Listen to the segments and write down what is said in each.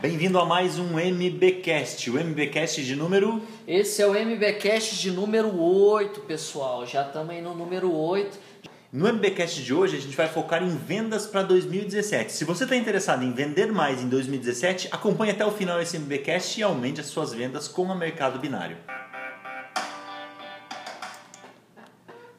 Bem-vindo a mais um MBcast, o MBcast de número. Esse é o MBcast de número 8, pessoal. Já estamos aí no número 8. No MBcast de hoje a gente vai focar em vendas para 2017. Se você está interessado em vender mais em 2017, acompanhe até o final esse MBcast e aumente as suas vendas com o mercado binário.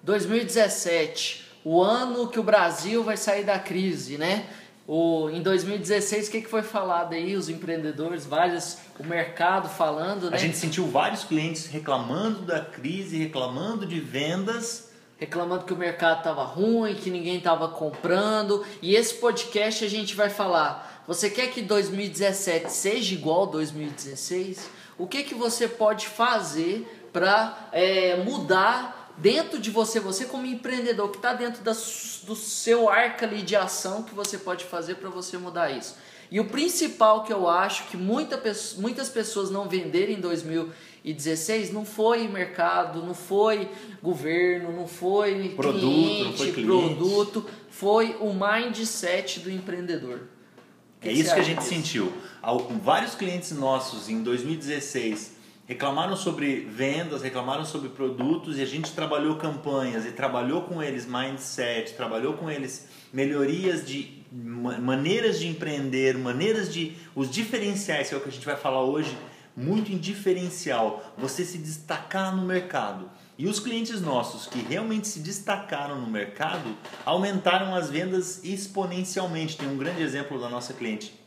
2017, o ano que o Brasil vai sair da crise, né? O, em 2016, o que, que foi falado aí? Os empreendedores, vários, o mercado falando, né? A gente sentiu vários clientes reclamando da crise, reclamando de vendas. Reclamando que o mercado estava ruim, que ninguém estava comprando. E esse podcast a gente vai falar. Você quer que 2017 seja igual 2016? O que, que você pode fazer para é, mudar dentro de você, você como empreendedor que está dentro da, do seu arco ali de ação que você pode fazer para você mudar isso. E o principal que eu acho que muita, muitas pessoas não venderam em 2016 não foi mercado, não foi governo, não foi produto, cliente, não foi cliente. produto, foi o mindset do empreendedor. Que é isso que a gente disso? sentiu. Vários clientes nossos em 2016 reclamaram sobre vendas, reclamaram sobre produtos e a gente trabalhou campanhas e trabalhou com eles mindset, trabalhou com eles melhorias de maneiras de empreender, maneiras de os diferenciais, que é o que a gente vai falar hoje, muito em diferencial, você se destacar no mercado. E os clientes nossos que realmente se destacaram no mercado aumentaram as vendas exponencialmente. Tem um grande exemplo da nossa cliente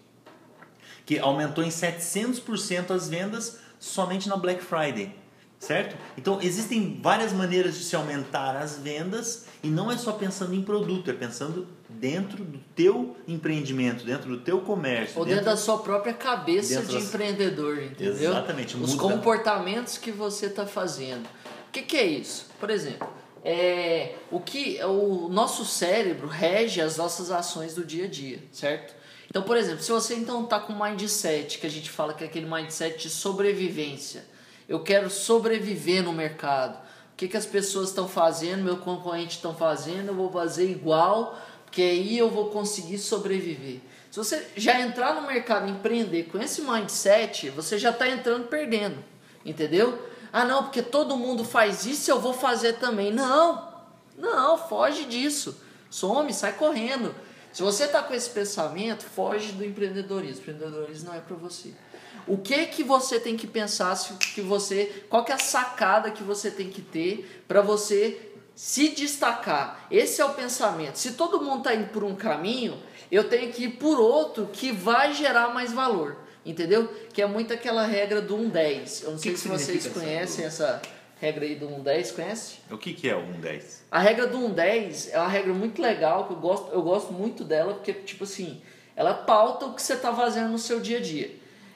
que aumentou em 700% as vendas somente na Black Friday, certo? Então existem várias maneiras de se aumentar as vendas e não é só pensando em produto, é pensando dentro do teu empreendimento, dentro do teu comércio, ou dentro, dentro da sua própria cabeça de das... empreendedor, entendeu? Exatamente. Os muda. comportamentos que você está fazendo. O que, que é isso? Por exemplo, é, o que o nosso cérebro rege as nossas ações do dia a dia, certo? Então, por exemplo, se você então está com mindset, que a gente fala que é aquele mindset de sobrevivência, eu quero sobreviver no mercado. O que, que as pessoas estão fazendo, meu concorrente estão fazendo, eu vou fazer igual, porque aí eu vou conseguir sobreviver. Se você já entrar no mercado empreender com esse mindset, você já está entrando perdendo, entendeu? Ah, não, porque todo mundo faz isso, eu vou fazer também. Não, não, foge disso. Some, sai correndo. Se você está com esse pensamento, foge do empreendedorismo. O empreendedorismo não é para você. O que que você tem que pensar se que você, qual que é a sacada que você tem que ter para você se destacar? Esse é o pensamento. Se todo mundo está indo por um caminho, eu tenho que ir por outro que vai gerar mais valor. Entendeu? Que é muito aquela regra do 1-10. Eu não sei se vocês conhecem essa regra aí do 1-10, conhece? O que, que é o 1-10? A regra do 1-10 é uma regra muito legal, que eu gosto, eu gosto muito dela, porque, tipo assim, ela pauta o que você está fazendo no seu dia a dia.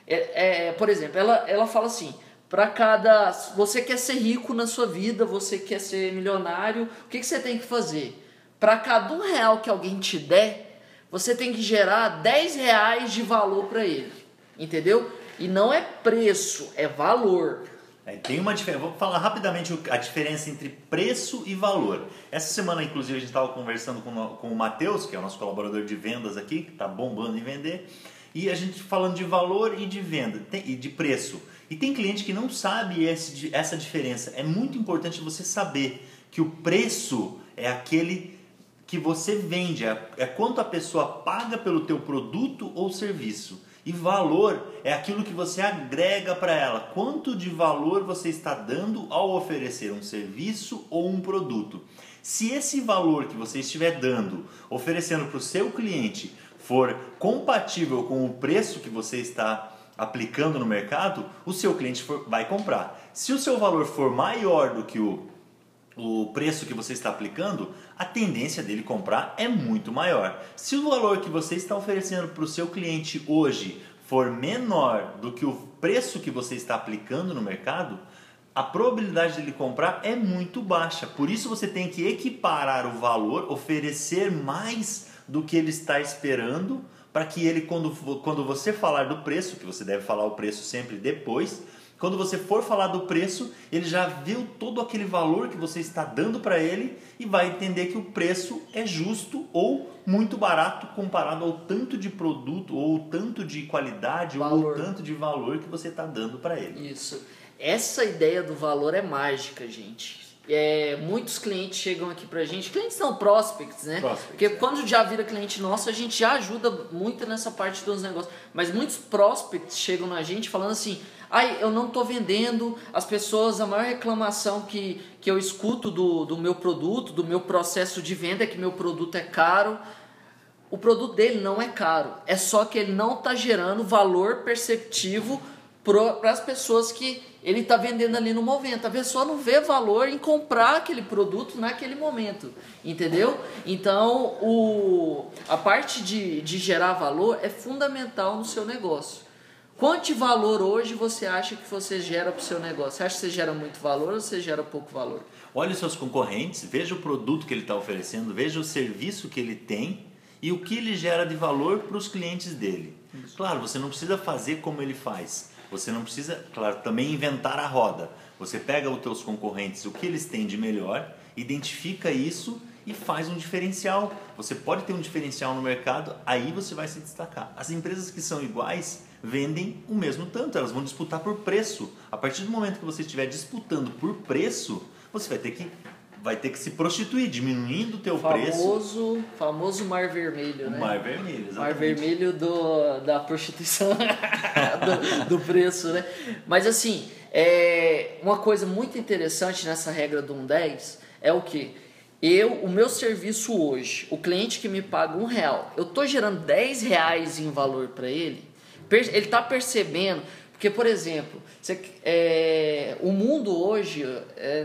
É, é, por exemplo, ela, ela fala assim, para cada... Você quer ser rico na sua vida, você quer ser milionário, o que, que você tem que fazer? Para cada um real que alguém te der, você tem que gerar 10 reais de valor para ele, entendeu? E não é preço, é valor. É, tem uma diferença. Vou falar rapidamente a diferença entre preço e valor. Essa semana, inclusive, a gente estava conversando com, com o Matheus, que é o nosso colaborador de vendas aqui, que está bombando em vender, e a gente falando de valor e de venda tem, e de preço. E tem cliente que não sabe esse, essa diferença. É muito importante você saber que o preço é aquele que você vende, é, é quanto a pessoa paga pelo teu produto ou serviço. E valor é aquilo que você agrega para ela. Quanto de valor você está dando ao oferecer um serviço ou um produto? Se esse valor que você estiver dando, oferecendo para o seu cliente, for compatível com o preço que você está aplicando no mercado, o seu cliente for, vai comprar. Se o seu valor for maior do que o o preço que você está aplicando, a tendência dele comprar é muito maior. Se o valor que você está oferecendo para o seu cliente hoje for menor do que o preço que você está aplicando no mercado, a probabilidade dele comprar é muito baixa. Por isso você tem que equiparar o valor, oferecer mais do que ele está esperando, para que ele, quando, quando você falar do preço, que você deve falar o preço sempre depois, Quando você for falar do preço, ele já viu todo aquele valor que você está dando para ele e vai entender que o preço é justo ou muito barato comparado ao tanto de produto ou tanto de qualidade valor. ou tanto de valor que você está dando para ele. Isso. Essa ideia do valor é mágica, gente. É, muitos clientes chegam aqui pra gente, clientes são prospects, né? Prospects, Porque é. quando já vira cliente nosso, a gente já ajuda muito nessa parte dos negócios. Mas muitos prospects chegam na gente falando assim: ai, eu não tô vendendo, as pessoas, a maior reclamação que, que eu escuto do, do meu produto, do meu processo de venda é que meu produto é caro. O produto dele não é caro, é só que ele não está gerando valor perceptivo para as pessoas que ele está vendendo ali no momento. A pessoa não vê valor em comprar aquele produto naquele momento, entendeu? Então, o, a parte de, de gerar valor é fundamental no seu negócio. Quanto valor hoje você acha que você gera para o seu negócio? Você acha que você gera muito valor ou você gera pouco valor? Olhe os seus concorrentes, veja o produto que ele está oferecendo, veja o serviço que ele tem e o que ele gera de valor para os clientes dele. Isso. Claro, você não precisa fazer como ele faz, você não precisa, claro, também inventar a roda. Você pega os teus concorrentes, o que eles têm de melhor, identifica isso e faz um diferencial. Você pode ter um diferencial no mercado, aí você vai se destacar. As empresas que são iguais vendem o mesmo tanto, elas vão disputar por preço. A partir do momento que você estiver disputando por preço, você vai ter que vai ter que se prostituir, diminuindo o teu famoso, preço. Famoso mar vermelho, né? Mar vermelho, exatamente. Mar vermelho do, da prostituição, do, do, preço, né? Mas assim, é, uma coisa muito interessante nessa regra do 110 é o que? Eu, o meu serviço hoje, o cliente que me paga um real, eu estou gerando 10 reais em valor para ele, ele está percebendo porque, por exemplo, você, é, o mundo hoje é,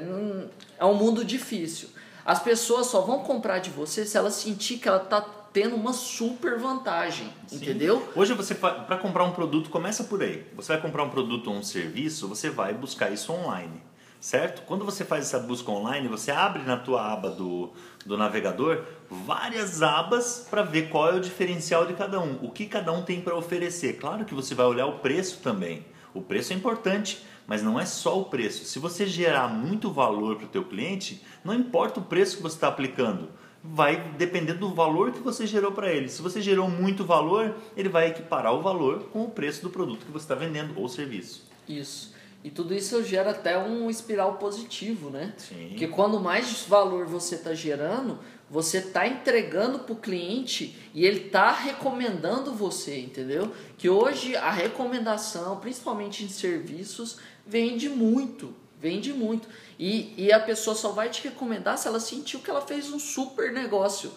é um mundo difícil. As pessoas só vão comprar de você se ela sentir que ela está tendo uma super vantagem, Sim. entendeu? Hoje você para comprar um produto começa por aí. Você vai comprar um produto ou um serviço, você vai buscar isso online certo? Quando você faz essa busca online, você abre na tua aba do, do navegador várias abas para ver qual é o diferencial de cada um, o que cada um tem para oferecer. Claro que você vai olhar o preço também. O preço é importante, mas não é só o preço. Se você gerar muito valor para o teu cliente, não importa o preço que você está aplicando, vai depender do valor que você gerou para ele. Se você gerou muito valor, ele vai equiparar o valor com o preço do produto que você está vendendo ou serviço. Isso. E tudo isso gera até um espiral positivo, né? Sim. Porque quando mais valor você está gerando, você está entregando para o cliente e ele está recomendando você, entendeu? Que hoje a recomendação, principalmente em serviços, vende muito, vende muito. E, e a pessoa só vai te recomendar se ela sentiu que ela fez um super negócio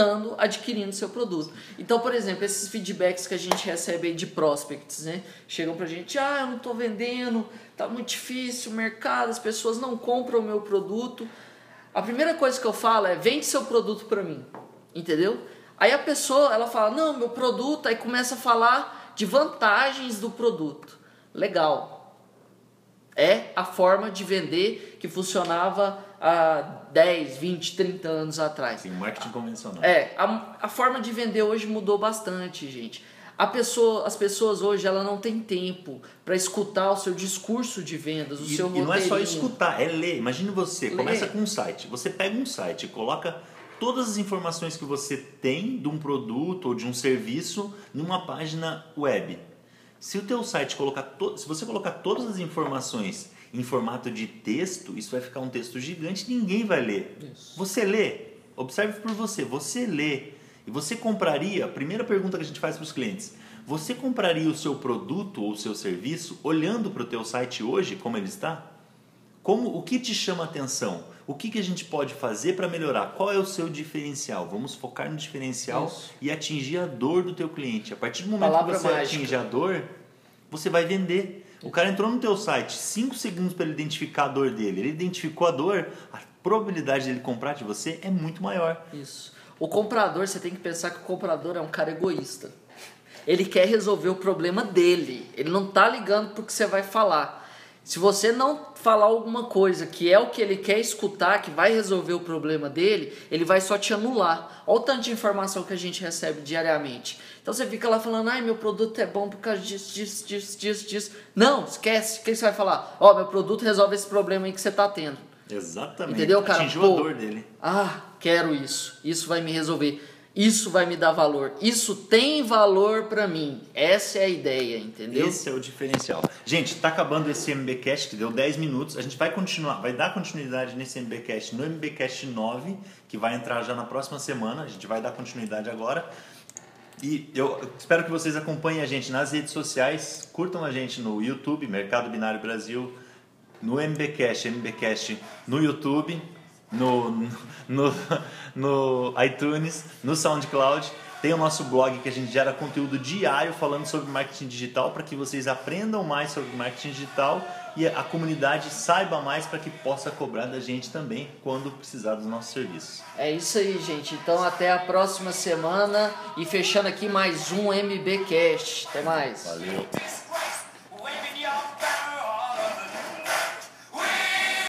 estando adquirindo seu produto. Então, por exemplo, esses feedbacks que a gente recebe de prospects, né? Chegam pra gente, ah, eu não estou vendendo, tá muito difícil o mercado, as pessoas não compram o meu produto. A primeira coisa que eu falo é, vende seu produto para mim, entendeu? Aí a pessoa, ela fala, não, meu produto, aí começa a falar de vantagens do produto. Legal. É a forma de vender que funcionava há 10, 20, 30 anos atrás. Sim, marketing convencional. É, a, a forma de vender hoje mudou bastante, gente. A pessoa, as pessoas hoje ela não tem tempo para escutar o seu discurso de vendas, o e, seu E não é só escutar, é ler. Imagine você, começa com um site. Você pega um site, coloca todas as informações que você tem de um produto ou de um serviço numa página web. Se o teu site colocar to... se você colocar todas as informações em formato de texto, isso vai ficar um texto gigante, ninguém vai ler. Isso. Você lê, observe por você, você lê. E você compraria, a primeira pergunta que a gente faz para os clientes, você compraria o seu produto ou o seu serviço olhando para o teu site hoje, como ele está? Como, o que te chama a atenção? O que, que a gente pode fazer para melhorar? Qual é o seu diferencial? Vamos focar no diferencial Isso. e atingir a dor do teu cliente. A partir do momento Palavra que você mágica. atinge a dor, você vai vender. O cara entrou no teu site, 5 segundos para ele identificar a dor dele. Ele identificou a dor, a probabilidade dele comprar de você é muito maior. Isso. O comprador, você tem que pensar que o comprador é um cara egoísta. Ele quer resolver o problema dele. Ele não tá ligando pro que você vai falar. Se você não falar alguma coisa que é o que ele quer escutar, que vai resolver o problema dele, ele vai só te anular. Olha o tanto de informação que a gente recebe diariamente. Então você fica lá falando, ai, meu produto é bom por causa disso, disso, disso, disso, disso. Não, esquece. O que você vai falar? Ó, oh, meu produto resolve esse problema aí que você está tendo. Exatamente. Entendeu, cara? Atingiu Pô, a dor dele. Ah, quero isso. Isso vai me resolver. Isso vai me dar valor. Isso tem valor para mim. Essa é a ideia, entendeu? Esse é o diferencial. Gente, tá acabando esse MBcast que deu 10 minutos. A gente vai continuar, vai dar continuidade nesse MBcast no MBcast 9, que vai entrar já na próxima semana. A gente vai dar continuidade agora. E eu espero que vocês acompanhem a gente nas redes sociais, curtam a gente no YouTube, Mercado Binário Brasil, no MBcast, MBcast no YouTube no, no, no iTunes, no SoundCloud. Tem o nosso blog que a gente gera conteúdo diário falando sobre marketing digital para que vocês aprendam mais sobre marketing digital e a comunidade saiba mais para que possa cobrar da gente também quando precisar dos nossos serviços. É isso aí, gente. Então até a próxima semana e fechando aqui mais um MBcast. Até mais. Valeu.